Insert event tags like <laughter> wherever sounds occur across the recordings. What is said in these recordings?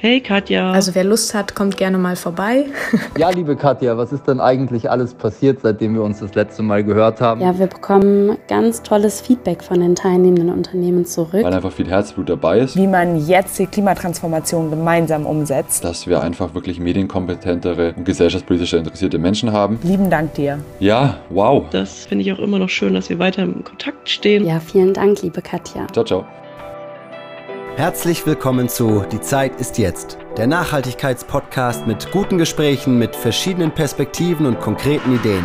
Hey Katja. Also wer Lust hat, kommt gerne mal vorbei. <laughs> ja, liebe Katja, was ist denn eigentlich alles passiert, seitdem wir uns das letzte Mal gehört haben? Ja, wir bekommen ganz tolles Feedback von den teilnehmenden Unternehmen zurück. Weil einfach viel Herzblut dabei ist. Wie man jetzt die Klimatransformation gemeinsam umsetzt. Dass wir einfach wirklich medienkompetentere und gesellschaftspolitisch interessierte Menschen haben. Lieben Dank dir. Ja, wow. Das finde ich auch immer noch schön, dass wir weiter im Kontakt stehen. Ja, vielen Dank, liebe Katja. Ciao, ciao. Herzlich willkommen zu Die Zeit ist jetzt, der Nachhaltigkeitspodcast mit guten Gesprächen, mit verschiedenen Perspektiven und konkreten Ideen.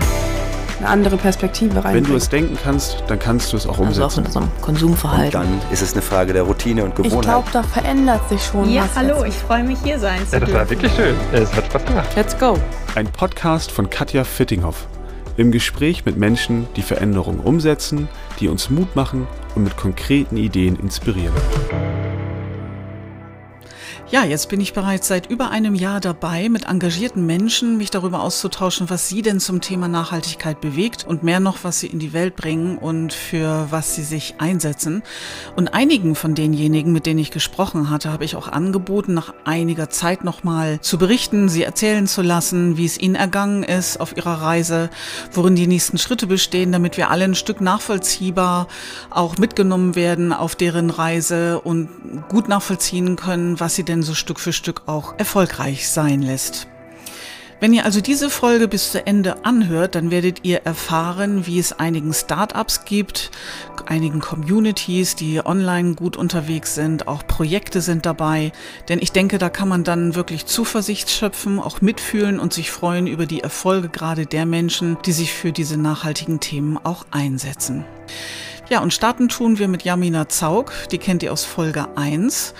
Eine andere Perspektive rein. Wenn du es denken kannst, dann kannst du es auch umsetzen. Also auch in unserem Konsumverhalten. Und dann ist es eine Frage der Routine und Gewohnheit. Ich glaube, da verändert sich schon ja, was. Ja, hallo, ich freue mich hier sein zu Ja, das war wirklich schön. Es hat Spaß gemacht. Let's go. Ein Podcast von Katja Fittinghoff. Im Gespräch mit Menschen, die Veränderungen umsetzen, die uns Mut machen und mit konkreten Ideen inspirieren. Ja, jetzt bin ich bereits seit über einem Jahr dabei, mit engagierten Menschen mich darüber auszutauschen, was sie denn zum Thema Nachhaltigkeit bewegt und mehr noch, was sie in die Welt bringen und für was sie sich einsetzen. Und einigen von denjenigen, mit denen ich gesprochen hatte, habe ich auch angeboten, nach einiger Zeit nochmal zu berichten, sie erzählen zu lassen, wie es ihnen ergangen ist auf ihrer Reise, worin die nächsten Schritte bestehen, damit wir alle ein Stück nachvollziehbar auch mitgenommen werden auf deren Reise und gut nachvollziehen können, was sie denn so Stück für Stück auch erfolgreich sein lässt. Wenn ihr also diese Folge bis zu Ende anhört, dann werdet ihr erfahren, wie es einigen Startups gibt, einigen Communities, die online gut unterwegs sind, auch Projekte sind dabei. Denn ich denke, da kann man dann wirklich Zuversicht schöpfen, auch mitfühlen und sich freuen über die Erfolge gerade der Menschen, die sich für diese nachhaltigen Themen auch einsetzen. Ja, und starten tun wir mit Jamina Zaug, die kennt ihr aus Folge 1.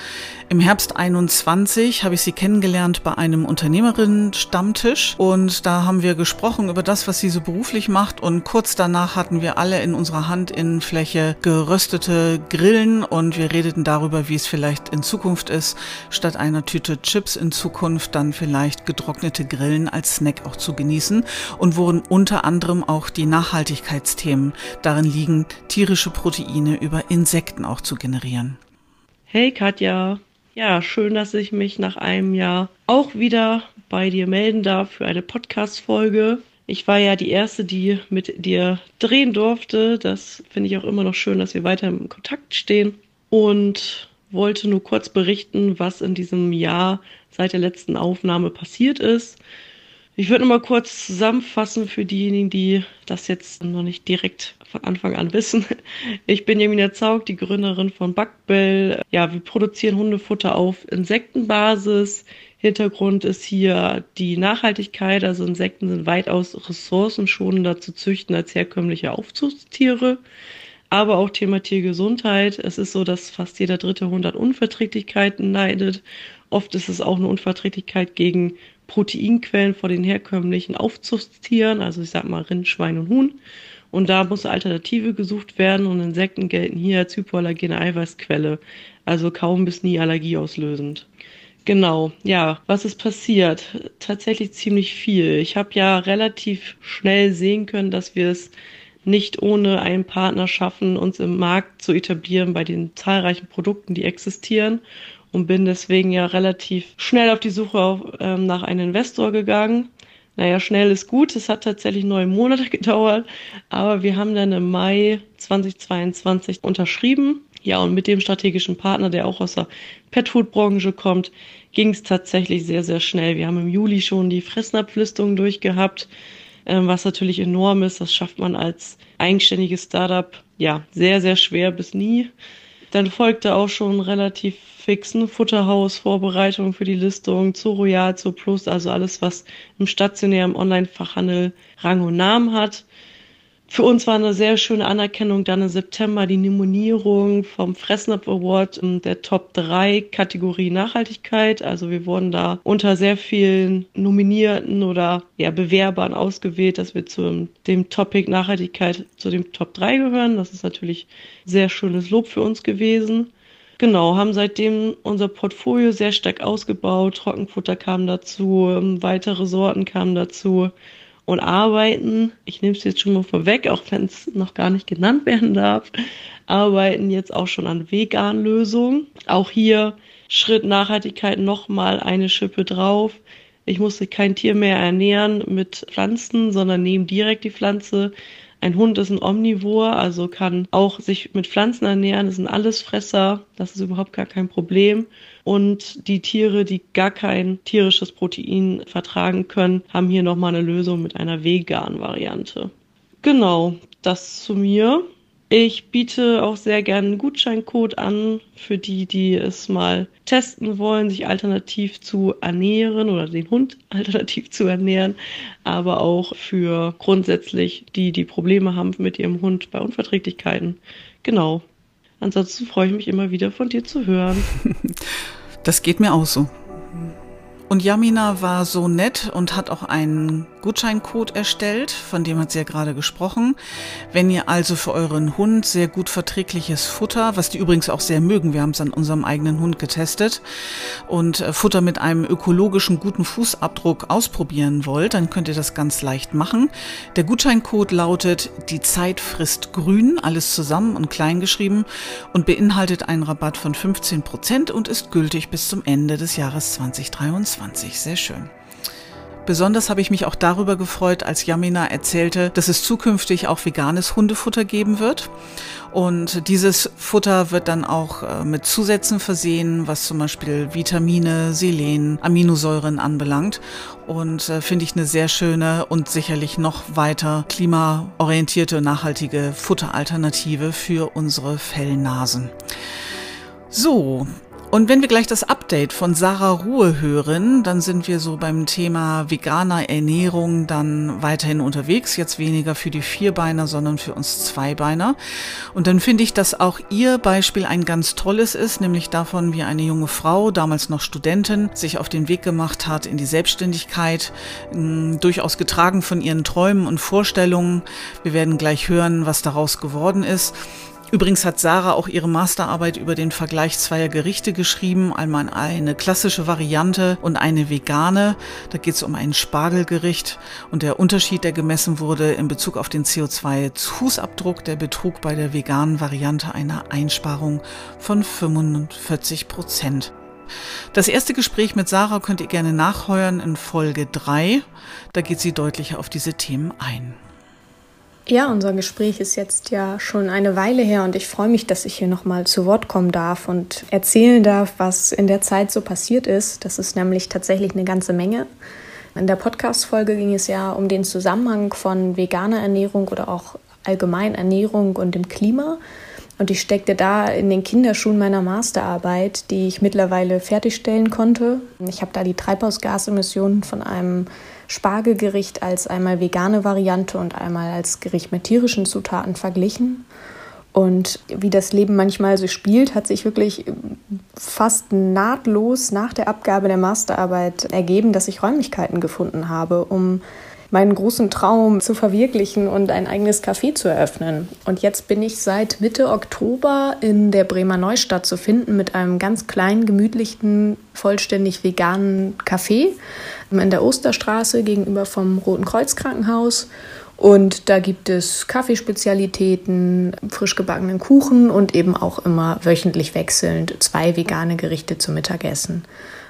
Im Herbst 21 habe ich sie kennengelernt bei einem Unternehmerinnen-Stammtisch. Und da haben wir gesprochen über das, was sie so beruflich macht. Und kurz danach hatten wir alle in unserer Handinnenfläche geröstete Grillen. Und wir redeten darüber, wie es vielleicht in Zukunft ist, statt einer Tüte Chips in Zukunft dann vielleicht getrocknete Grillen als Snack auch zu genießen. Und worin unter anderem auch die Nachhaltigkeitsthemen. Darin liegen, tierische Proteine über Insekten auch zu generieren. Hey Katja, ja, schön, dass ich mich nach einem Jahr auch wieder bei dir melden darf für eine Podcast-Folge. Ich war ja die erste, die mit dir drehen durfte. Das finde ich auch immer noch schön, dass wir weiter im Kontakt stehen. Und wollte nur kurz berichten, was in diesem Jahr seit der letzten Aufnahme passiert ist. Ich würde noch mal kurz zusammenfassen für diejenigen, die das jetzt noch nicht direkt von Anfang an wissen. Ich bin Jamina Zaug, die Gründerin von Backbell. Ja, wir produzieren Hundefutter auf Insektenbasis. Hintergrund ist hier die Nachhaltigkeit. Also Insekten sind weitaus ressourcenschonender zu züchten als herkömmliche Aufzuchtstiere. Aber auch Thema Tiergesundheit. Es ist so, dass fast jeder dritte Hund an Unverträglichkeiten leidet. Oft ist es auch eine Unverträglichkeit gegen Proteinquellen vor den herkömmlichen Aufzuchtstieren, also ich sag mal Rind, Schwein und Huhn. Und da muss Alternative gesucht werden und Insekten gelten hier als hypoallergene Eiweißquelle, also kaum bis nie allergieauslösend. Genau, ja, was ist passiert? Tatsächlich ziemlich viel. Ich habe ja relativ schnell sehen können, dass wir es nicht ohne einen Partner schaffen, uns im Markt zu etablieren bei den zahlreichen Produkten, die existieren und bin deswegen ja relativ schnell auf die Suche ähm, nach einem Investor gegangen. Naja, schnell ist gut. Es hat tatsächlich neun Monate <laughs> gedauert, aber wir haben dann im Mai 2022 unterschrieben. Ja, und mit dem strategischen Partner, der auch aus der Petfood-Branche kommt, ging es tatsächlich sehr, sehr schnell. Wir haben im Juli schon die Fressnapflistung durchgehabt, ähm, was natürlich enorm ist. Das schafft man als eigenständiges Startup ja sehr, sehr schwer bis nie. Dann folgte auch schon relativ fixen Vorbereitung für die Listung, zu Royal, zu Plus, also alles, was im stationären Online-Fachhandel Rang und Namen hat. Für uns war eine sehr schöne Anerkennung dann im September die Nominierung vom Fressnapf Award der Top 3 Kategorie Nachhaltigkeit. Also wir wurden da unter sehr vielen Nominierten oder ja, Bewerbern ausgewählt, dass wir zu dem Topic Nachhaltigkeit zu dem Top 3 gehören. Das ist natürlich sehr schönes Lob für uns gewesen. Genau, haben seitdem unser Portfolio sehr stark ausgebaut. Trockenfutter kam dazu, weitere Sorten kamen dazu und arbeiten, ich nehme es jetzt schon mal vorweg, auch wenn es noch gar nicht genannt <laughs> werden darf, arbeiten jetzt auch schon an veganen Lösungen. Auch hier Schritt Nachhaltigkeit nochmal eine Schippe drauf. Ich musste kein Tier mehr ernähren mit Pflanzen, sondern nehme direkt die Pflanze. Ein Hund ist ein Omnivor, also kann auch sich mit Pflanzen ernähren. Das sind alles Fresser. Das ist überhaupt gar kein Problem. Und die Tiere, die gar kein tierisches Protein vertragen können, haben hier nochmal eine Lösung mit einer veganen Variante. Genau, das zu mir. Ich biete auch sehr gerne einen Gutscheincode an für die, die es mal testen wollen, sich alternativ zu ernähren oder den Hund <laughs> alternativ zu ernähren, aber auch für grundsätzlich die, die Probleme haben mit ihrem Hund bei Unverträglichkeiten. Genau. Ansonsten freue ich mich immer wieder von dir zu hören. <laughs> Das geht mir auch so. Und Jamina war so nett und hat auch einen Gutscheincode erstellt, von dem hat sie ja gerade gesprochen. Wenn ihr also für euren Hund sehr gut verträgliches Futter, was die übrigens auch sehr mögen, wir haben es an unserem eigenen Hund getestet, und äh, Futter mit einem ökologischen guten Fußabdruck ausprobieren wollt, dann könnt ihr das ganz leicht machen. Der Gutscheincode lautet die Zeit frisst grün, alles zusammen und klein geschrieben und beinhaltet einen Rabatt von 15 Prozent und ist gültig bis zum Ende des Jahres 2023. 2020. Sehr schön. Besonders habe ich mich auch darüber gefreut, als Jamina erzählte, dass es zukünftig auch veganes Hundefutter geben wird. Und dieses Futter wird dann auch äh, mit Zusätzen versehen, was zum Beispiel Vitamine, Selen, Aminosäuren anbelangt. Und äh, finde ich eine sehr schöne und sicherlich noch weiter klimaorientierte, nachhaltige Futteralternative für unsere Fellnasen. So, und wenn wir gleich das Update von Sarah Ruhe hören, dann sind wir so beim Thema veganer Ernährung dann weiterhin unterwegs. Jetzt weniger für die Vierbeiner, sondern für uns Zweibeiner. Und dann finde ich, dass auch ihr Beispiel ein ganz tolles ist, nämlich davon, wie eine junge Frau, damals noch Studentin, sich auf den Weg gemacht hat in die Selbstständigkeit, durchaus getragen von ihren Träumen und Vorstellungen. Wir werden gleich hören, was daraus geworden ist. Übrigens hat Sarah auch ihre Masterarbeit über den Vergleich zweier Gerichte geschrieben, einmal eine klassische Variante und eine vegane. Da geht es um ein Spargelgericht und der Unterschied, der gemessen wurde in Bezug auf den CO2-Fußabdruck, der betrug bei der veganen Variante eine Einsparung von 45 Prozent. Das erste Gespräch mit Sarah könnt ihr gerne nachheuern in Folge 3. Da geht sie deutlicher auf diese Themen ein. Ja, unser Gespräch ist jetzt ja schon eine Weile her und ich freue mich, dass ich hier nochmal zu Wort kommen darf und erzählen darf, was in der Zeit so passiert ist. Das ist nämlich tatsächlich eine ganze Menge. In der Podcast-Folge ging es ja um den Zusammenhang von veganer Ernährung oder auch allgemein Ernährung und dem Klima. Und ich steckte da in den Kinderschuhen meiner Masterarbeit, die ich mittlerweile fertigstellen konnte. Ich habe da die Treibhausgasemissionen von einem Spargelgericht als einmal vegane Variante und einmal als Gericht mit tierischen Zutaten verglichen. Und wie das Leben manchmal so spielt, hat sich wirklich fast nahtlos nach der Abgabe der Masterarbeit ergeben, dass ich Räumlichkeiten gefunden habe, um meinen großen Traum zu verwirklichen und ein eigenes Café zu eröffnen. Und jetzt bin ich seit Mitte Oktober in der Bremer Neustadt zu finden mit einem ganz kleinen, gemütlichen, vollständig veganen Café in der Osterstraße gegenüber vom Roten Kreuz Krankenhaus. Und da gibt es Kaffeespezialitäten, frisch gebackenen Kuchen und eben auch immer wöchentlich wechselnd zwei vegane Gerichte zum Mittagessen.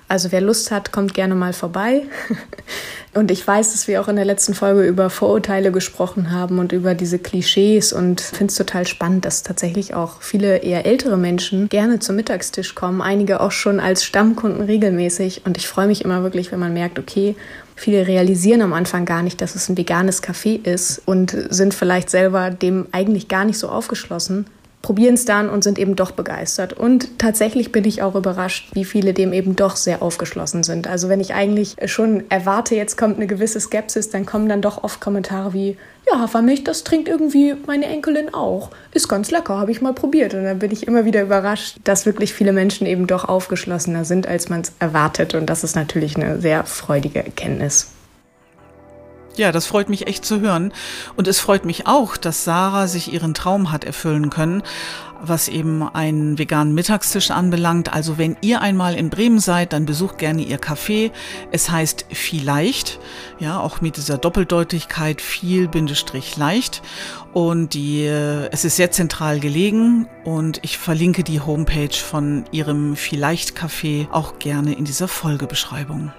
Also wer Lust hat, kommt gerne mal vorbei. <laughs> Und ich weiß, dass wir auch in der letzten Folge über Vorurteile gesprochen haben und über diese Klischees und finde es total spannend, dass tatsächlich auch viele eher ältere Menschen gerne zum Mittagstisch kommen, einige auch schon als Stammkunden regelmäßig. Und ich freue mich immer wirklich, wenn man merkt, okay, Viele realisieren am Anfang gar nicht, dass es ein veganes Café ist und sind vielleicht selber dem eigentlich gar nicht so aufgeschlossen, probieren es dann und sind eben doch begeistert. Und tatsächlich bin ich auch überrascht, wie viele dem eben doch sehr aufgeschlossen sind. Also wenn ich eigentlich schon erwarte, jetzt kommt eine gewisse Skepsis, dann kommen dann doch oft Kommentare wie, ja, Hafermilch, das trinkt irgendwie meine Enkelin auch. Ist ganz lecker, habe ich mal probiert. Und dann bin ich immer wieder überrascht, dass wirklich viele Menschen eben doch aufgeschlossener sind, als man es erwartet. Und das ist natürlich eine sehr freudige Erkenntnis. Ja, das freut mich echt zu hören. Und es freut mich auch, dass Sarah sich ihren Traum hat erfüllen können, was eben einen veganen Mittagstisch anbelangt. Also wenn ihr einmal in Bremen seid, dann besucht gerne ihr Café. Es heißt vielleicht, ja, auch mit dieser Doppeldeutigkeit viel Bindestrich leicht. Und die, äh, es ist sehr zentral gelegen und ich verlinke die Homepage von ihrem Vielleicht Café auch gerne in dieser Folgebeschreibung.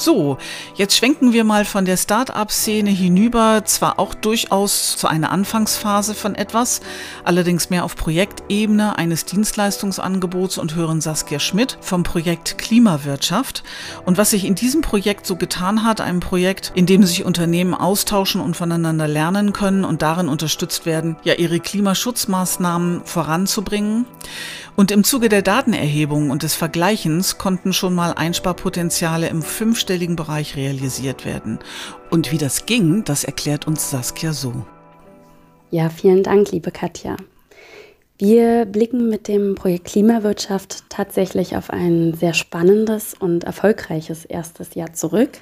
So, jetzt schwenken wir mal von der Start-up-Szene hinüber, zwar auch durchaus zu einer Anfangsphase von etwas, allerdings mehr auf Projektebene eines Dienstleistungsangebots und hören Saskia Schmidt vom Projekt Klimawirtschaft. Und was sich in diesem Projekt so getan hat, einem Projekt, in dem sich Unternehmen austauschen und voneinander lernen können und darin unterstützt werden, ja ihre Klimaschutzmaßnahmen voranzubringen. Und im Zuge der Datenerhebung und des Vergleichens konnten schon mal Einsparpotenziale im fünfstelligen Bereich realisiert werden. Und wie das ging, das erklärt uns Saskia so. Ja, vielen Dank, liebe Katja. Wir blicken mit dem Projekt Klimawirtschaft tatsächlich auf ein sehr spannendes und erfolgreiches erstes Jahr zurück.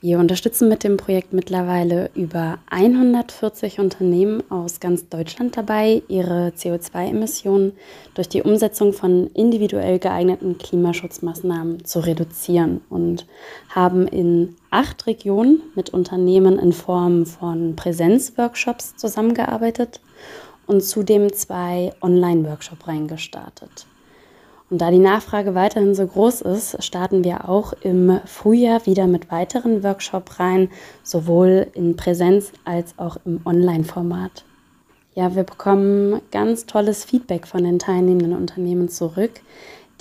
Wir unterstützen mit dem Projekt mittlerweile über 140 Unternehmen aus ganz Deutschland dabei, ihre CO2-Emissionen durch die Umsetzung von individuell geeigneten Klimaschutzmaßnahmen zu reduzieren und haben in acht Regionen mit Unternehmen in Form von Präsenzworkshops zusammengearbeitet und zudem zwei Online-Workshop reingestartet. Und da die Nachfrage weiterhin so groß ist, starten wir auch im Frühjahr wieder mit weiteren Workshops rein, sowohl in Präsenz als auch im Online-Format. Ja, wir bekommen ganz tolles Feedback von den teilnehmenden Unternehmen zurück,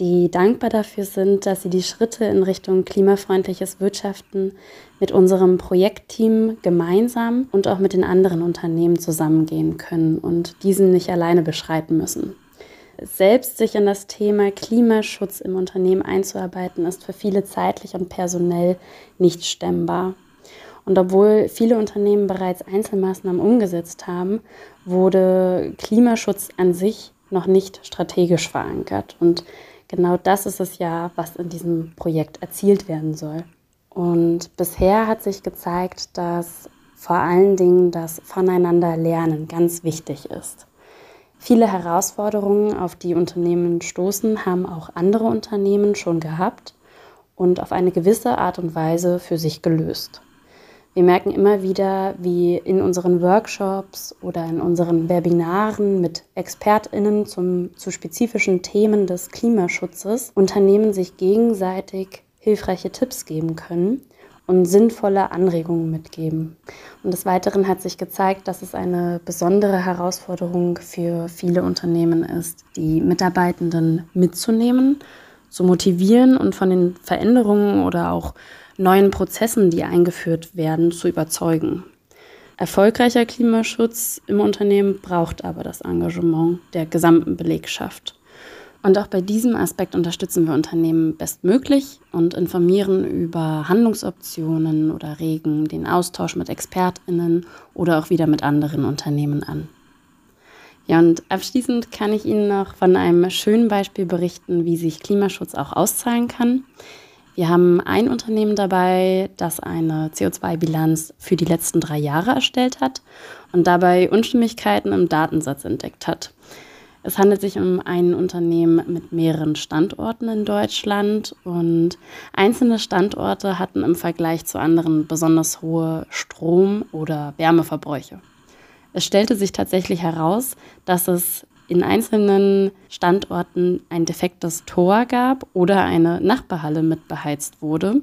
die dankbar dafür sind, dass sie die Schritte in Richtung klimafreundliches Wirtschaften mit unserem Projektteam gemeinsam und auch mit den anderen Unternehmen zusammengehen können und diesen nicht alleine beschreiten müssen selbst sich in das Thema Klimaschutz im Unternehmen einzuarbeiten, ist für viele zeitlich und personell nicht stemmbar. Und obwohl viele Unternehmen bereits Einzelmaßnahmen umgesetzt haben, wurde Klimaschutz an sich noch nicht strategisch verankert. Und genau das ist es ja, was in diesem Projekt erzielt werden soll. Und bisher hat sich gezeigt, dass vor allen Dingen das Voneinander-Lernen ganz wichtig ist. Viele Herausforderungen, auf die Unternehmen stoßen, haben auch andere Unternehmen schon gehabt und auf eine gewisse Art und Weise für sich gelöst. Wir merken immer wieder, wie in unseren Workshops oder in unseren Webinaren mit Expertinnen zum, zu spezifischen Themen des Klimaschutzes Unternehmen sich gegenseitig hilfreiche Tipps geben können und sinnvolle Anregungen mitgeben. Und des Weiteren hat sich gezeigt, dass es eine besondere Herausforderung für viele Unternehmen ist, die Mitarbeitenden mitzunehmen, zu motivieren und von den Veränderungen oder auch neuen Prozessen, die eingeführt werden, zu überzeugen. Erfolgreicher Klimaschutz im Unternehmen braucht aber das Engagement der gesamten Belegschaft. Und auch bei diesem Aspekt unterstützen wir Unternehmen bestmöglich und informieren über Handlungsoptionen oder regen den Austausch mit Expertinnen oder auch wieder mit anderen Unternehmen an. Ja, und abschließend kann ich Ihnen noch von einem schönen Beispiel berichten, wie sich Klimaschutz auch auszahlen kann. Wir haben ein Unternehmen dabei, das eine CO2-Bilanz für die letzten drei Jahre erstellt hat und dabei Unstimmigkeiten im Datensatz entdeckt hat. Es handelt sich um ein Unternehmen mit mehreren Standorten in Deutschland und einzelne Standorte hatten im Vergleich zu anderen besonders hohe Strom- oder Wärmeverbräuche. Es stellte sich tatsächlich heraus, dass es in einzelnen Standorten ein defektes Tor gab oder eine Nachbarhalle mit beheizt wurde.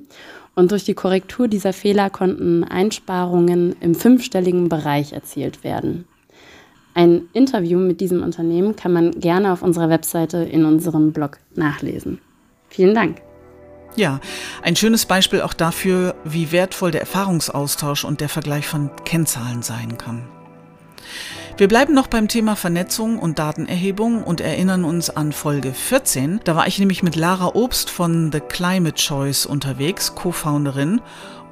Und durch die Korrektur dieser Fehler konnten Einsparungen im fünfstelligen Bereich erzielt werden. Ein Interview mit diesem Unternehmen kann man gerne auf unserer Webseite in unserem Blog nachlesen. Vielen Dank. Ja, ein schönes Beispiel auch dafür, wie wertvoll der Erfahrungsaustausch und der Vergleich von Kennzahlen sein kann. Wir bleiben noch beim Thema Vernetzung und Datenerhebung und erinnern uns an Folge 14. Da war ich nämlich mit Lara Obst von The Climate Choice unterwegs, Co-Founderin,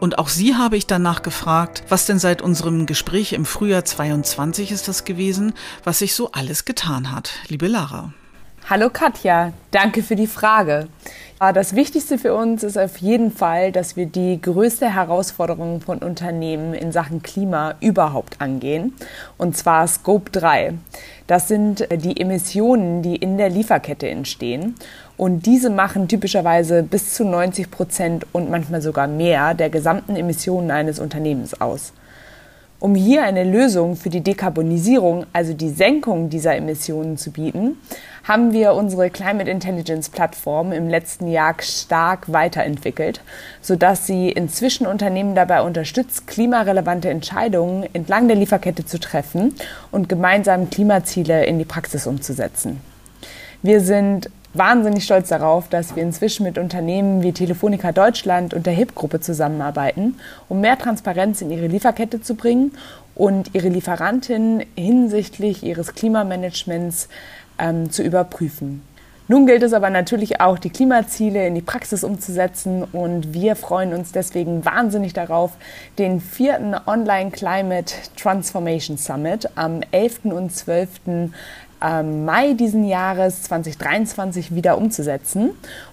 und auch sie habe ich danach gefragt, was denn seit unserem Gespräch im Frühjahr 22 ist das gewesen, was sich so alles getan hat. Liebe Lara. Hallo Katja, danke für die Frage. Das Wichtigste für uns ist auf jeden Fall, dass wir die größte Herausforderung von Unternehmen in Sachen Klima überhaupt angehen, und zwar Scope 3. Das sind die Emissionen, die in der Lieferkette entstehen. Und diese machen typischerweise bis zu 90 Prozent und manchmal sogar mehr der gesamten Emissionen eines Unternehmens aus. Um hier eine Lösung für die Dekarbonisierung, also die Senkung dieser Emissionen zu bieten, haben wir unsere Climate Intelligence Plattform im letzten Jahr stark weiterentwickelt, sodass sie inzwischen Unternehmen dabei unterstützt, klimarelevante Entscheidungen entlang der Lieferkette zu treffen und gemeinsam Klimaziele in die Praxis umzusetzen. Wir sind wahnsinnig stolz darauf, dass wir inzwischen mit Unternehmen wie Telefonica Deutschland und der HIP-Gruppe zusammenarbeiten, um mehr Transparenz in ihre Lieferkette zu bringen und ihre Lieferantinnen hinsichtlich ihres Klimamanagements ähm, zu überprüfen. Nun gilt es aber natürlich auch, die Klimaziele in die Praxis umzusetzen und wir freuen uns deswegen wahnsinnig darauf, den vierten Online Climate Transformation Summit am 11. und 12. Mai diesen Jahres 2023 wieder umzusetzen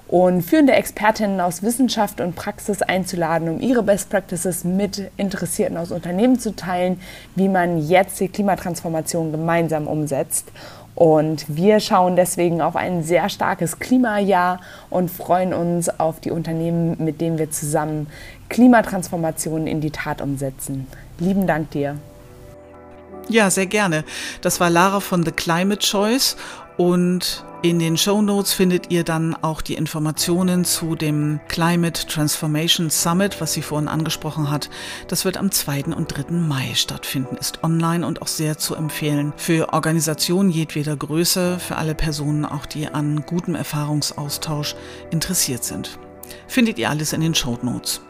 und führende Expertinnen aus Wissenschaft und Praxis einzuladen, um ihre Best Practices mit Interessierten aus Unternehmen zu teilen, wie man jetzt die Klimatransformation gemeinsam umsetzt. Und wir schauen deswegen auf ein sehr starkes Klimajahr und freuen uns auf die Unternehmen, mit denen wir zusammen Klimatransformationen in die Tat umsetzen. Lieben Dank dir. Ja, sehr gerne. Das war Lara von The Climate Choice und in den Show Notes findet ihr dann auch die Informationen zu dem Climate Transformation Summit, was sie vorhin angesprochen hat. Das wird am 2. und 3. Mai stattfinden, ist online und auch sehr zu empfehlen für Organisationen jedweder Größe, für alle Personen auch, die an gutem Erfahrungsaustausch interessiert sind. Findet ihr alles in den Show Notes.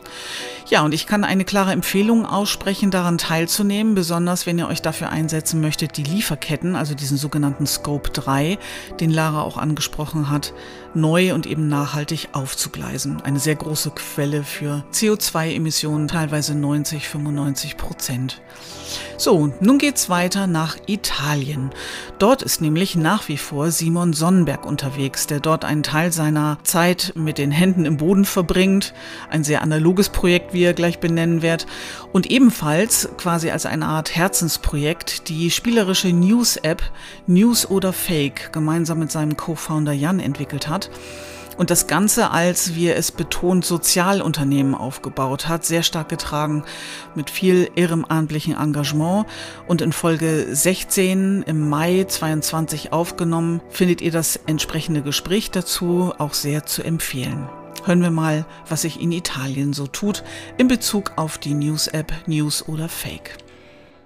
Ja, und ich kann eine klare Empfehlung aussprechen, daran teilzunehmen, besonders wenn ihr euch dafür einsetzen möchtet, die Lieferketten, also diesen sogenannten Scope 3, den Lara auch angesprochen hat, neu und eben nachhaltig aufzugleisen. Eine sehr große Quelle für CO2-Emissionen, teilweise 90, 95 Prozent. So, nun geht's weiter nach Italien. Dort ist nämlich nach wie vor Simon Sonnenberg unterwegs, der dort einen Teil seiner Zeit mit den Händen im Boden verbringt. Ein sehr analoges Projekt, wie er gleich benennen wird. Und ebenfalls quasi als eine Art Herzensprojekt die spielerische News-App News oder Fake gemeinsam mit seinem Co-Founder Jan entwickelt hat und das Ganze als, wie er es betont, Sozialunternehmen aufgebaut hat, sehr stark getragen mit viel ehrenamtlichem Engagement und in Folge 16 im Mai 22 aufgenommen, findet ihr das entsprechende Gespräch dazu auch sehr zu empfehlen. Hören wir mal, was sich in Italien so tut in Bezug auf die News-App News oder Fake.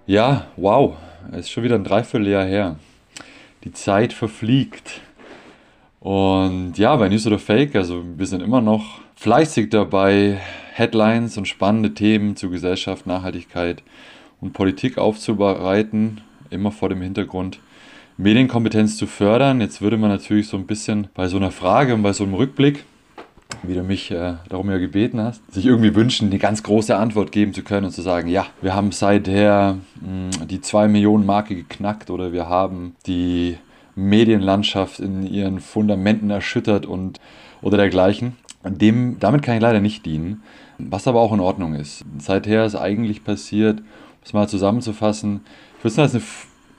Ja, wow, es ist schon wieder ein Dreivierteljahr her. Die Zeit verfliegt. Und ja, bei News oder Fake, also wir sind immer noch fleißig dabei, Headlines und spannende Themen zu Gesellschaft, Nachhaltigkeit und Politik aufzubereiten, immer vor dem Hintergrund, Medienkompetenz zu fördern. Jetzt würde man natürlich so ein bisschen bei so einer Frage und bei so einem Rückblick, wie du mich äh, darum ja gebeten hast, sich irgendwie wünschen, eine ganz große Antwort geben zu können und zu sagen, ja, wir haben seither mh, hm, die 2 Millionen Marke geknackt oder wir haben die Medienlandschaft in ihren Fundamenten erschüttert und oder dergleichen. Dem, damit kann ich leider nicht dienen, was aber auch in Ordnung ist. Seither ist eigentlich passiert, um es mal zusammenzufassen, ich würde es als eine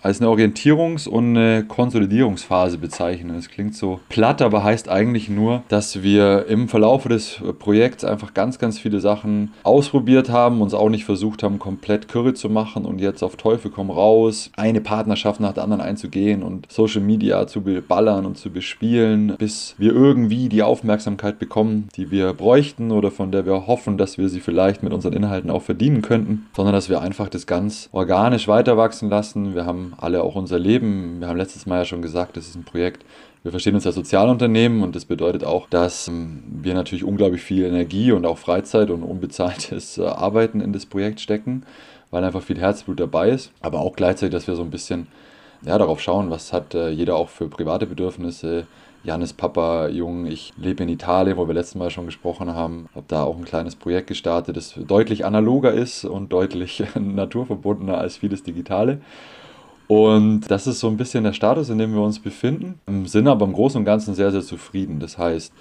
als eine Orientierungs- und eine Konsolidierungsphase bezeichnen. Es klingt so platt, aber heißt eigentlich nur, dass wir im Verlauf des Projekts einfach ganz, ganz viele Sachen ausprobiert haben, uns auch nicht versucht haben, komplett Curry zu machen und jetzt auf Teufel komm raus, eine Partnerschaft nach der anderen einzugehen und Social Media zu beballern und zu bespielen, bis wir irgendwie die Aufmerksamkeit bekommen, die wir bräuchten oder von der wir hoffen, dass wir sie vielleicht mit unseren Inhalten auch verdienen könnten, sondern dass wir einfach das ganz organisch weiter wachsen lassen. Wir haben alle auch unser Leben. Wir haben letztes Mal ja schon gesagt, das ist ein Projekt, wir verstehen uns als Sozialunternehmen und das bedeutet auch, dass ähm, wir natürlich unglaublich viel Energie und auch Freizeit und unbezahltes äh, Arbeiten in das Projekt stecken, weil einfach viel Herzblut dabei ist. Aber auch gleichzeitig, dass wir so ein bisschen ja, darauf schauen, was hat äh, jeder auch für private Bedürfnisse. Janis Papa, Jung, ich lebe in Italien, wo wir letztes Mal schon gesprochen haben. Habe da auch ein kleines Projekt gestartet, das deutlich analoger ist und deutlich <laughs> naturverbundener als vieles Digitale. Und das ist so ein bisschen der Status, in dem wir uns befinden. Sind aber im Großen und Ganzen sehr, sehr zufrieden. Das heißt,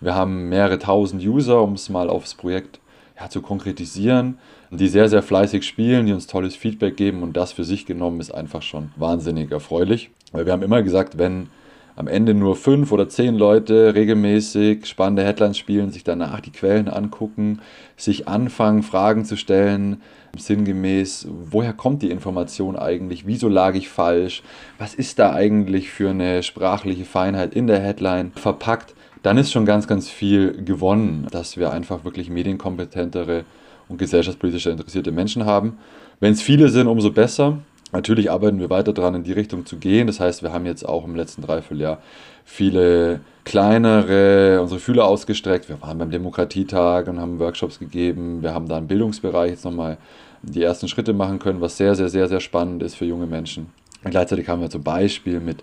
wir haben mehrere tausend User, um es mal aufs Projekt ja, zu konkretisieren, die sehr, sehr fleißig spielen, die uns tolles Feedback geben und das für sich genommen ist einfach schon wahnsinnig erfreulich. Weil wir haben immer gesagt, wenn am Ende nur fünf oder zehn Leute regelmäßig spannende Headlines spielen, sich danach die Quellen angucken, sich anfangen, Fragen zu stellen, sinngemäß, woher kommt die Information eigentlich, wieso lag ich falsch, was ist da eigentlich für eine sprachliche Feinheit in der Headline verpackt, dann ist schon ganz, ganz viel gewonnen, dass wir einfach wirklich medienkompetentere und gesellschaftspolitisch interessierte Menschen haben. Wenn es viele sind, umso besser. Natürlich arbeiten wir weiter daran, in die Richtung zu gehen. Das heißt, wir haben jetzt auch im letzten Dreivierteljahr viele kleinere, unsere Fühler ausgestreckt. Wir waren beim Demokratietag und haben Workshops gegeben. Wir haben da im Bildungsbereich jetzt nochmal die ersten Schritte machen können, was sehr, sehr, sehr, sehr spannend ist für junge Menschen. Und gleichzeitig haben wir zum Beispiel mit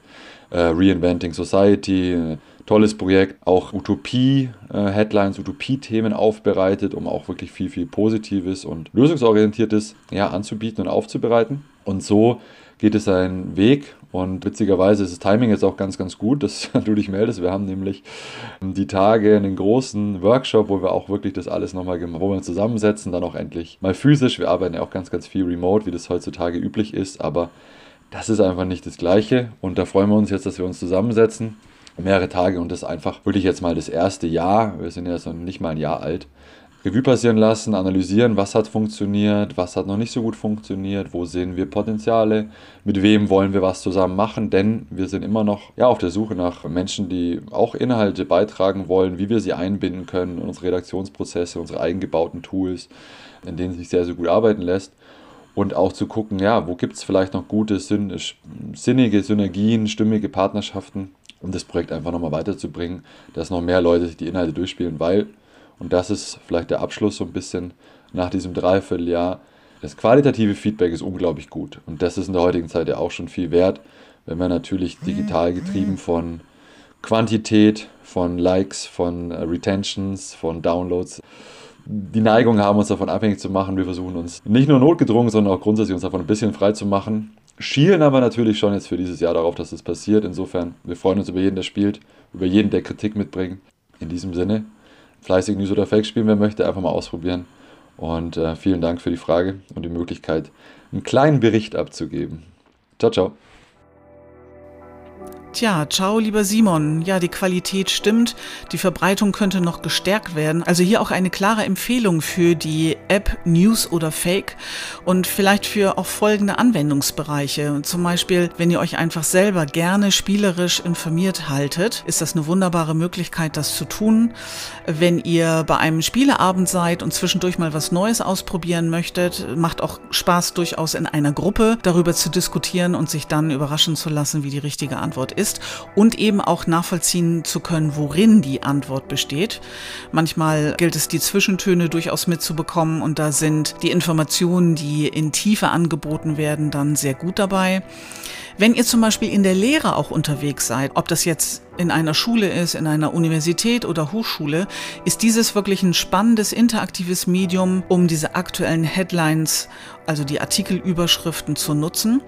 äh, Reinventing Society, ein tolles Projekt, auch Utopie-Headlines, äh, Utopie-Themen aufbereitet, um auch wirklich viel, viel Positives und Lösungsorientiertes ja, anzubieten und aufzubereiten. Und so geht es seinen Weg. Und witzigerweise ist das Timing jetzt auch ganz, ganz gut, dass <laughs> du dich meldest. Wir haben nämlich die Tage einen großen Workshop, wo wir auch wirklich das alles nochmal wo wir uns zusammensetzen, dann auch endlich mal physisch. Wir arbeiten ja auch ganz, ganz viel remote, wie das heutzutage üblich ist, aber das ist einfach nicht das Gleiche. Und da freuen wir uns jetzt, dass wir uns zusammensetzen. Mehrere Tage und das einfach wirklich jetzt mal das erste Jahr. Wir sind ja jetzt nicht mal ein Jahr alt Revue passieren lassen, analysieren, was hat funktioniert, was hat noch nicht so gut funktioniert, wo sehen wir Potenziale, mit wem wollen wir was zusammen machen, denn wir sind immer noch ja, auf der Suche nach Menschen, die auch Inhalte beitragen wollen, wie wir sie einbinden können in unsere Redaktionsprozesse, unsere eigengebauten Tools, in denen sich sehr, sehr gut arbeiten lässt. Und auch zu gucken, ja, wo gibt es vielleicht noch gute, sinnige Synergien, stimmige Partnerschaften, um das Projekt einfach nochmal weiterzubringen, dass noch mehr Leute sich die Inhalte durchspielen, weil und das ist vielleicht der Abschluss so ein bisschen nach diesem Dreivierteljahr. Das qualitative Feedback ist unglaublich gut. Und das ist in der heutigen Zeit ja auch schon viel wert, wenn wir natürlich digital getrieben von Quantität, von Likes, von äh, Retentions, von Downloads die Neigung haben, uns davon abhängig zu machen. Wir versuchen uns nicht nur notgedrungen, sondern auch grundsätzlich uns davon ein bisschen frei zu machen. Schielen aber natürlich schon jetzt für dieses Jahr darauf, dass das passiert. Insofern, wir freuen uns über jeden, der spielt, über jeden, der Kritik mitbringt. In diesem Sinne, fleißig News oder Fake spielen, wer möchte, einfach mal ausprobieren. Und äh, vielen Dank für die Frage und die Möglichkeit, einen kleinen Bericht abzugeben. Ciao, ciao. Tja, ciao, lieber Simon. Ja, die Qualität stimmt. Die Verbreitung könnte noch gestärkt werden. Also hier auch eine klare Empfehlung für die App News oder Fake und vielleicht für auch folgende Anwendungsbereiche. Zum Beispiel, wenn ihr euch einfach selber gerne spielerisch informiert haltet, ist das eine wunderbare Möglichkeit, das zu tun. Wenn ihr bei einem Spieleabend seid und zwischendurch mal was Neues ausprobieren möchtet, macht auch Spaß durchaus in einer Gruppe darüber zu diskutieren und sich dann überraschen zu lassen, wie die richtige Antwort ist ist und eben auch nachvollziehen zu können, worin die Antwort besteht. Manchmal gilt es, die Zwischentöne durchaus mitzubekommen und da sind die Informationen, die in Tiefe angeboten werden, dann sehr gut dabei. Wenn ihr zum Beispiel in der Lehre auch unterwegs seid, ob das jetzt in einer Schule ist, in einer Universität oder Hochschule, ist dieses wirklich ein spannendes interaktives Medium, um diese aktuellen Headlines, also die Artikelüberschriften zu nutzen.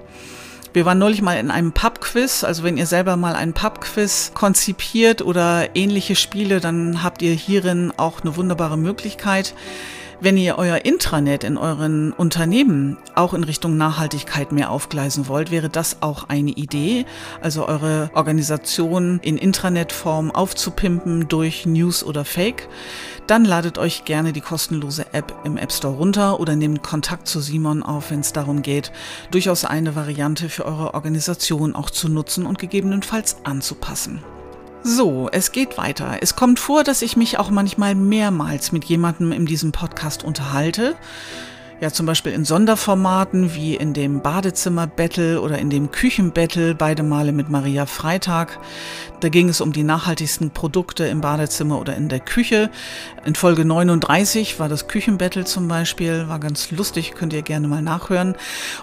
Wir waren neulich mal in einem Pub-Quiz. Also wenn ihr selber mal einen Pub-Quiz konzipiert oder ähnliche Spiele, dann habt ihr hierin auch eine wunderbare Möglichkeit. Wenn ihr euer Intranet in euren Unternehmen auch in Richtung Nachhaltigkeit mehr aufgleisen wollt, wäre das auch eine Idee. Also eure Organisation in Intranet-Form aufzupimpen durch News oder Fake. Dann ladet euch gerne die kostenlose App im App Store runter oder nehmt Kontakt zu Simon auf, wenn es darum geht, durchaus eine Variante für eure Organisation auch zu nutzen und gegebenenfalls anzupassen. So, es geht weiter. Es kommt vor, dass ich mich auch manchmal mehrmals mit jemandem in diesem Podcast unterhalte ja zum Beispiel in Sonderformaten wie in dem Badezimmer-Battle oder in dem Küchen-Battle, beide Male mit Maria Freitag. Da ging es um die nachhaltigsten Produkte im Badezimmer oder in der Küche. In Folge 39 war das Küchen-Battle zum Beispiel, war ganz lustig, könnt ihr gerne mal nachhören.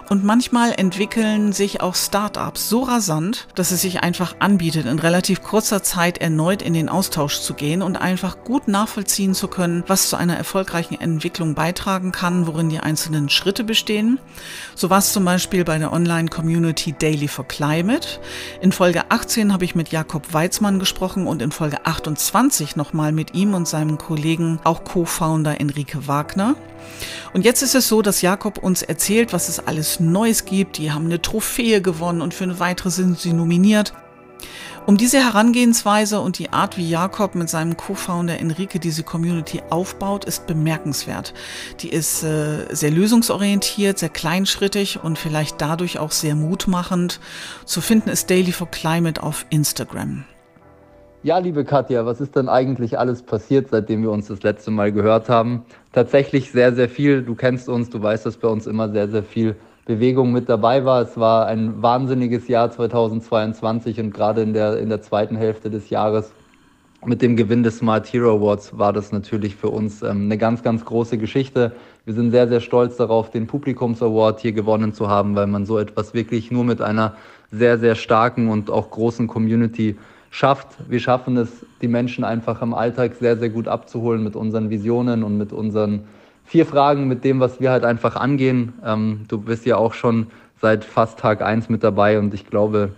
Und manchmal entwickeln sich auch Startups so rasant, dass es sich einfach anbietet, in relativ kurzer Zeit erneut in den Austausch zu gehen und einfach gut nachvollziehen zu können, was zu einer erfolgreichen Entwicklung beitragen kann, worin die einzelnen Schritte bestehen. So war es zum Beispiel bei der Online-Community Daily for Climate. In Folge 18 habe ich mit Jakob Weizmann gesprochen und in Folge 28 nochmal mit ihm und seinem Kollegen, auch Co-Founder Enrique Wagner. Und jetzt ist es so, dass Jakob uns erzählt, was es alles Neues gibt. Die haben eine Trophäe gewonnen und für eine weitere sind sie nominiert. Um diese Herangehensweise und die Art, wie Jakob mit seinem Co-Founder Enrique diese Community aufbaut, ist bemerkenswert. Die ist äh, sehr lösungsorientiert, sehr kleinschrittig und vielleicht dadurch auch sehr mutmachend. Zu finden ist Daily for Climate auf Instagram. Ja, liebe Katja, was ist denn eigentlich alles passiert, seitdem wir uns das letzte Mal gehört haben? Tatsächlich sehr, sehr viel. Du kennst uns, du weißt, dass bei uns immer sehr, sehr viel Bewegung mit dabei war. Es war ein wahnsinniges Jahr 2022 und gerade in der, in der zweiten Hälfte des Jahres mit dem Gewinn des Smart Hero Awards war das natürlich für uns ähm, eine ganz, ganz große Geschichte. Wir sind sehr, sehr stolz darauf, den Publikums Award hier gewonnen zu haben, weil man so etwas wirklich nur mit einer sehr, sehr starken und auch großen Community schafft. Wir schaffen es, die Menschen einfach im Alltag sehr, sehr gut abzuholen mit unseren Visionen und mit unseren vier Fragen mit dem, was wir halt einfach angehen. Ähm, du bist ja auch schon seit fast Tag eins mit dabei und ich glaube,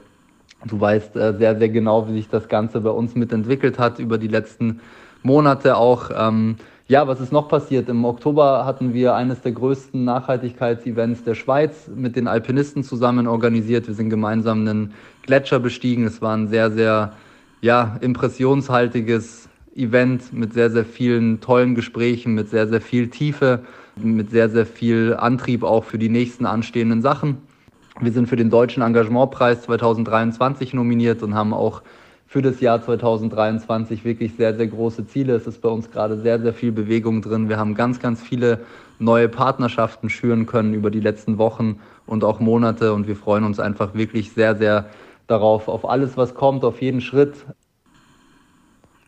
du weißt äh, sehr, sehr genau, wie sich das Ganze bei uns mitentwickelt hat über die letzten Monate auch. Ähm, ja, was ist noch passiert? Im Oktober hatten wir eines der größten Nachhaltigkeitsevents der Schweiz mit den Alpinisten zusammen organisiert. Wir sind gemeinsam einen Gletscher bestiegen. Es war ein sehr, sehr ja, impressionshaltiges Event mit sehr, sehr vielen tollen Gesprächen, mit sehr, sehr viel Tiefe, mit sehr, sehr viel Antrieb auch für die nächsten anstehenden Sachen. Wir sind für den Deutschen Engagementpreis 2023 nominiert und haben auch für das Jahr 2023 wirklich sehr, sehr große Ziele. Es ist bei uns gerade sehr, sehr viel Bewegung drin. Wir haben ganz, ganz viele neue Partnerschaften schüren können über die letzten Wochen und auch Monate und wir freuen uns einfach wirklich sehr, sehr darauf, auf alles, was kommt, auf jeden Schritt.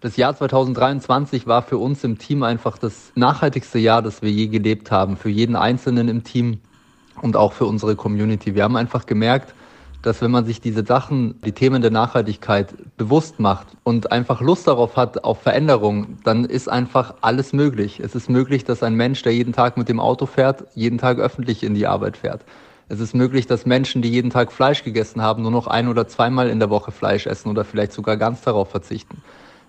Das Jahr 2023 war für uns im Team einfach das nachhaltigste Jahr, das wir je gelebt haben, für jeden Einzelnen im Team und auch für unsere Community. Wir haben einfach gemerkt, dass wenn man sich diese Sachen, die Themen der Nachhaltigkeit bewusst macht und einfach Lust darauf hat, auf Veränderung, dann ist einfach alles möglich. Es ist möglich, dass ein Mensch, der jeden Tag mit dem Auto fährt, jeden Tag öffentlich in die Arbeit fährt. Es ist möglich, dass Menschen, die jeden Tag Fleisch gegessen haben, nur noch ein oder zweimal in der Woche Fleisch essen oder vielleicht sogar ganz darauf verzichten.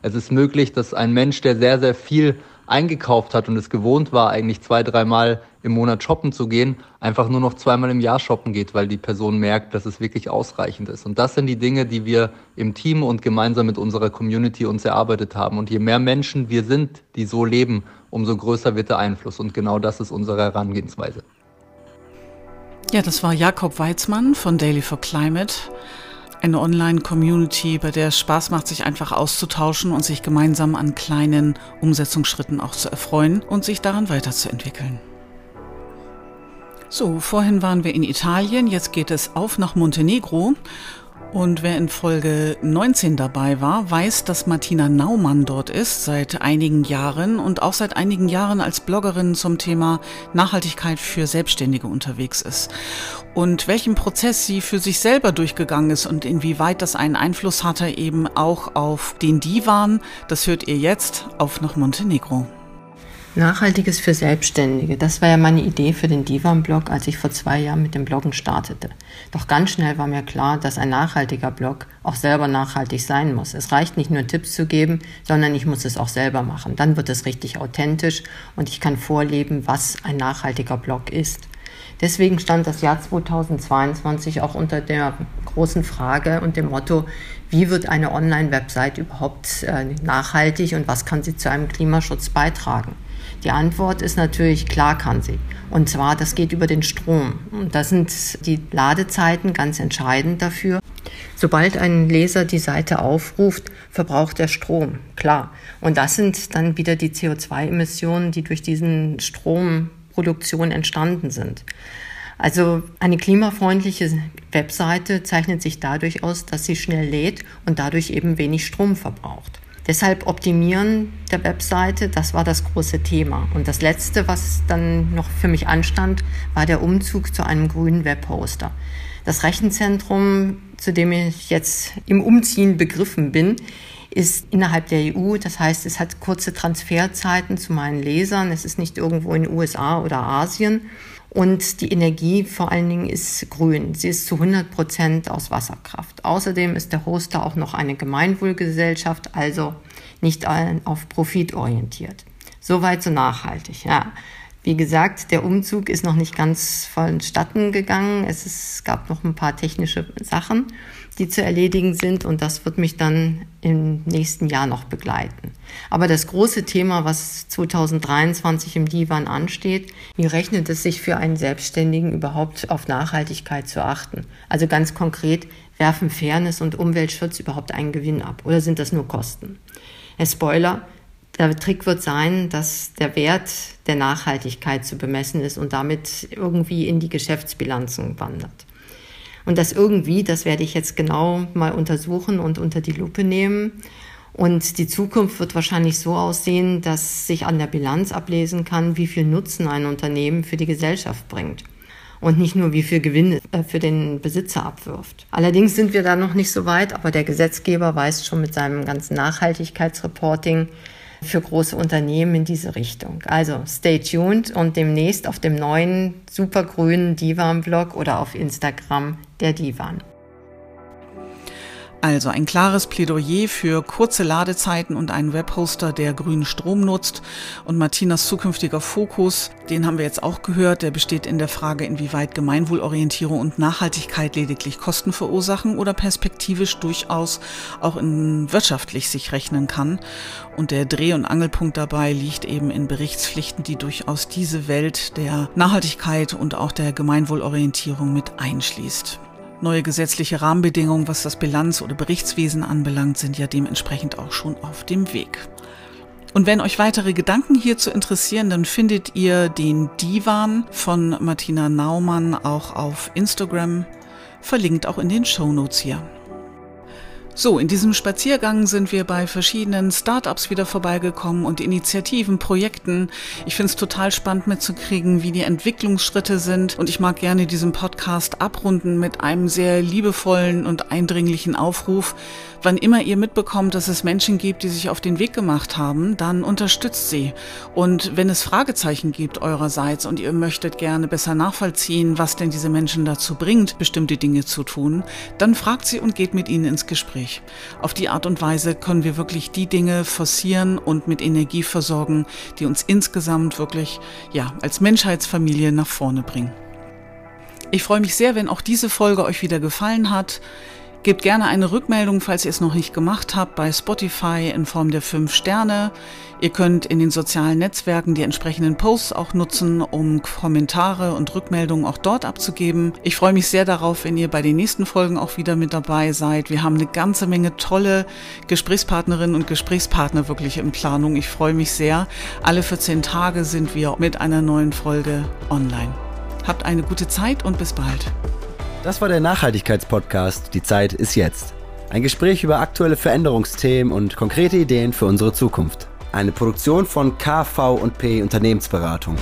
Es ist möglich, dass ein Mensch, der sehr, sehr viel eingekauft hat und es gewohnt war, eigentlich zwei, dreimal im Monat shoppen zu gehen, einfach nur noch zweimal im Jahr shoppen geht, weil die Person merkt, dass es wirklich ausreichend ist. Und das sind die Dinge, die wir im Team und gemeinsam mit unserer Community uns erarbeitet haben. Und je mehr Menschen wir sind, die so leben, umso größer wird der Einfluss. Und genau das ist unsere Herangehensweise. Ja, das war Jakob Weizmann von Daily for Climate eine Online-Community, bei der es Spaß macht, sich einfach auszutauschen und sich gemeinsam an kleinen Umsetzungsschritten auch zu erfreuen und sich daran weiterzuentwickeln. So, vorhin waren wir in Italien, jetzt geht es auf nach Montenegro und wer in Folge 19 dabei war, weiß, dass Martina Naumann dort ist seit einigen Jahren und auch seit einigen Jahren als Bloggerin zum Thema Nachhaltigkeit für Selbstständige unterwegs ist. Und welchen Prozess sie für sich selber durchgegangen ist und inwieweit das einen Einfluss hatte eben auch auf den Divan, das hört ihr jetzt auf nach Montenegro. Nachhaltiges für Selbstständige. Das war ja meine Idee für den Divan-Blog, als ich vor zwei Jahren mit dem Bloggen startete. Doch ganz schnell war mir klar, dass ein nachhaltiger Blog auch selber nachhaltig sein muss. Es reicht nicht nur Tipps zu geben, sondern ich muss es auch selber machen. Dann wird es richtig authentisch und ich kann vorleben, was ein nachhaltiger Blog ist. Deswegen stand das Jahr 2022 auch unter der großen Frage und dem Motto, wie wird eine Online-Website überhaupt äh, nachhaltig und was kann sie zu einem Klimaschutz beitragen? Die Antwort ist natürlich, klar kann sie. Und zwar, das geht über den Strom. Und da sind die Ladezeiten ganz entscheidend dafür. Sobald ein Leser die Seite aufruft, verbraucht er Strom, klar. Und das sind dann wieder die CO2-Emissionen, die durch diesen Stromproduktion entstanden sind. Also eine klimafreundliche Webseite zeichnet sich dadurch aus, dass sie schnell lädt und dadurch eben wenig Strom verbraucht. Deshalb Optimieren der Webseite, das war das große Thema. Und das Letzte, was dann noch für mich anstand, war der Umzug zu einem grünen Webhoster. Das Rechenzentrum, zu dem ich jetzt im Umziehen begriffen bin, ist innerhalb der EU. Das heißt, es hat kurze Transferzeiten zu meinen Lesern. Es ist nicht irgendwo in den USA oder Asien. Und die Energie vor allen Dingen ist grün. Sie ist zu 100 Prozent aus Wasserkraft. Außerdem ist der Hoster auch noch eine Gemeinwohlgesellschaft, also nicht auf Profit orientiert. Soweit so nachhaltig, ja. Wie gesagt, der Umzug ist noch nicht ganz vonstatten gegangen. Es, ist, es gab noch ein paar technische Sachen die zu erledigen sind und das wird mich dann im nächsten Jahr noch begleiten. Aber das große Thema, was 2023 im Divan ansteht, wie rechnet es sich für einen Selbstständigen überhaupt auf Nachhaltigkeit zu achten? Also ganz konkret, werfen Fairness und Umweltschutz überhaupt einen Gewinn ab oder sind das nur Kosten? Herr Spoiler, der Trick wird sein, dass der Wert der Nachhaltigkeit zu bemessen ist und damit irgendwie in die Geschäftsbilanzen wandert. Und das irgendwie, das werde ich jetzt genau mal untersuchen und unter die Lupe nehmen. Und die Zukunft wird wahrscheinlich so aussehen, dass sich an der Bilanz ablesen kann, wie viel Nutzen ein Unternehmen für die Gesellschaft bringt. Und nicht nur, wie viel Gewinn äh, für den Besitzer abwirft. Allerdings sind wir da noch nicht so weit, aber der Gesetzgeber weist schon mit seinem ganzen Nachhaltigkeitsreporting für große Unternehmen in diese Richtung. Also stay tuned und demnächst auf dem neuen supergrünen Divan-Blog oder auf Instagram der Divan. Also ein klares Plädoyer für kurze Ladezeiten und einen Webhoster, der grünen Strom nutzt. Und Martinas zukünftiger Fokus, den haben wir jetzt auch gehört, der besteht in der Frage, inwieweit Gemeinwohlorientierung und Nachhaltigkeit lediglich Kosten verursachen oder perspektivisch durchaus auch in wirtschaftlich sich rechnen kann. Und der Dreh- und Angelpunkt dabei liegt eben in Berichtspflichten, die durchaus diese Welt der Nachhaltigkeit und auch der Gemeinwohlorientierung mit einschließt. Neue gesetzliche Rahmenbedingungen, was das Bilanz- oder Berichtswesen anbelangt, sind ja dementsprechend auch schon auf dem Weg. Und wenn euch weitere Gedanken hierzu interessieren, dann findet ihr den Divan von Martina Naumann auch auf Instagram, verlinkt auch in den Show Notes hier. So, in diesem Spaziergang sind wir bei verschiedenen Startups wieder vorbeigekommen und Initiativen, Projekten. Ich finde es total spannend mitzukriegen, wie die Entwicklungsschritte sind. Und ich mag gerne diesen Podcast abrunden mit einem sehr liebevollen und eindringlichen Aufruf. Wann immer ihr mitbekommt, dass es Menschen gibt, die sich auf den Weg gemacht haben, dann unterstützt sie. Und wenn es Fragezeichen gibt eurerseits und ihr möchtet gerne besser nachvollziehen, was denn diese Menschen dazu bringt, bestimmte Dinge zu tun, dann fragt sie und geht mit ihnen ins Gespräch. Auf die Art und Weise können wir wirklich die Dinge forcieren und mit Energie versorgen, die uns insgesamt wirklich, ja, als Menschheitsfamilie nach vorne bringen. Ich freue mich sehr, wenn auch diese Folge euch wieder gefallen hat. Gebt gerne eine Rückmeldung, falls ihr es noch nicht gemacht habt, bei Spotify in Form der 5 Sterne. Ihr könnt in den sozialen Netzwerken die entsprechenden Posts auch nutzen, um Kommentare und Rückmeldungen auch dort abzugeben. Ich freue mich sehr darauf, wenn ihr bei den nächsten Folgen auch wieder mit dabei seid. Wir haben eine ganze Menge tolle Gesprächspartnerinnen und Gesprächspartner wirklich in Planung. Ich freue mich sehr. Alle 14 Tage sind wir mit einer neuen Folge online. Habt eine gute Zeit und bis bald. Das war der Nachhaltigkeitspodcast Die Zeit ist jetzt. Ein Gespräch über aktuelle Veränderungsthemen und konkrete Ideen für unsere Zukunft. Eine Produktion von KV&P Unternehmensberatung.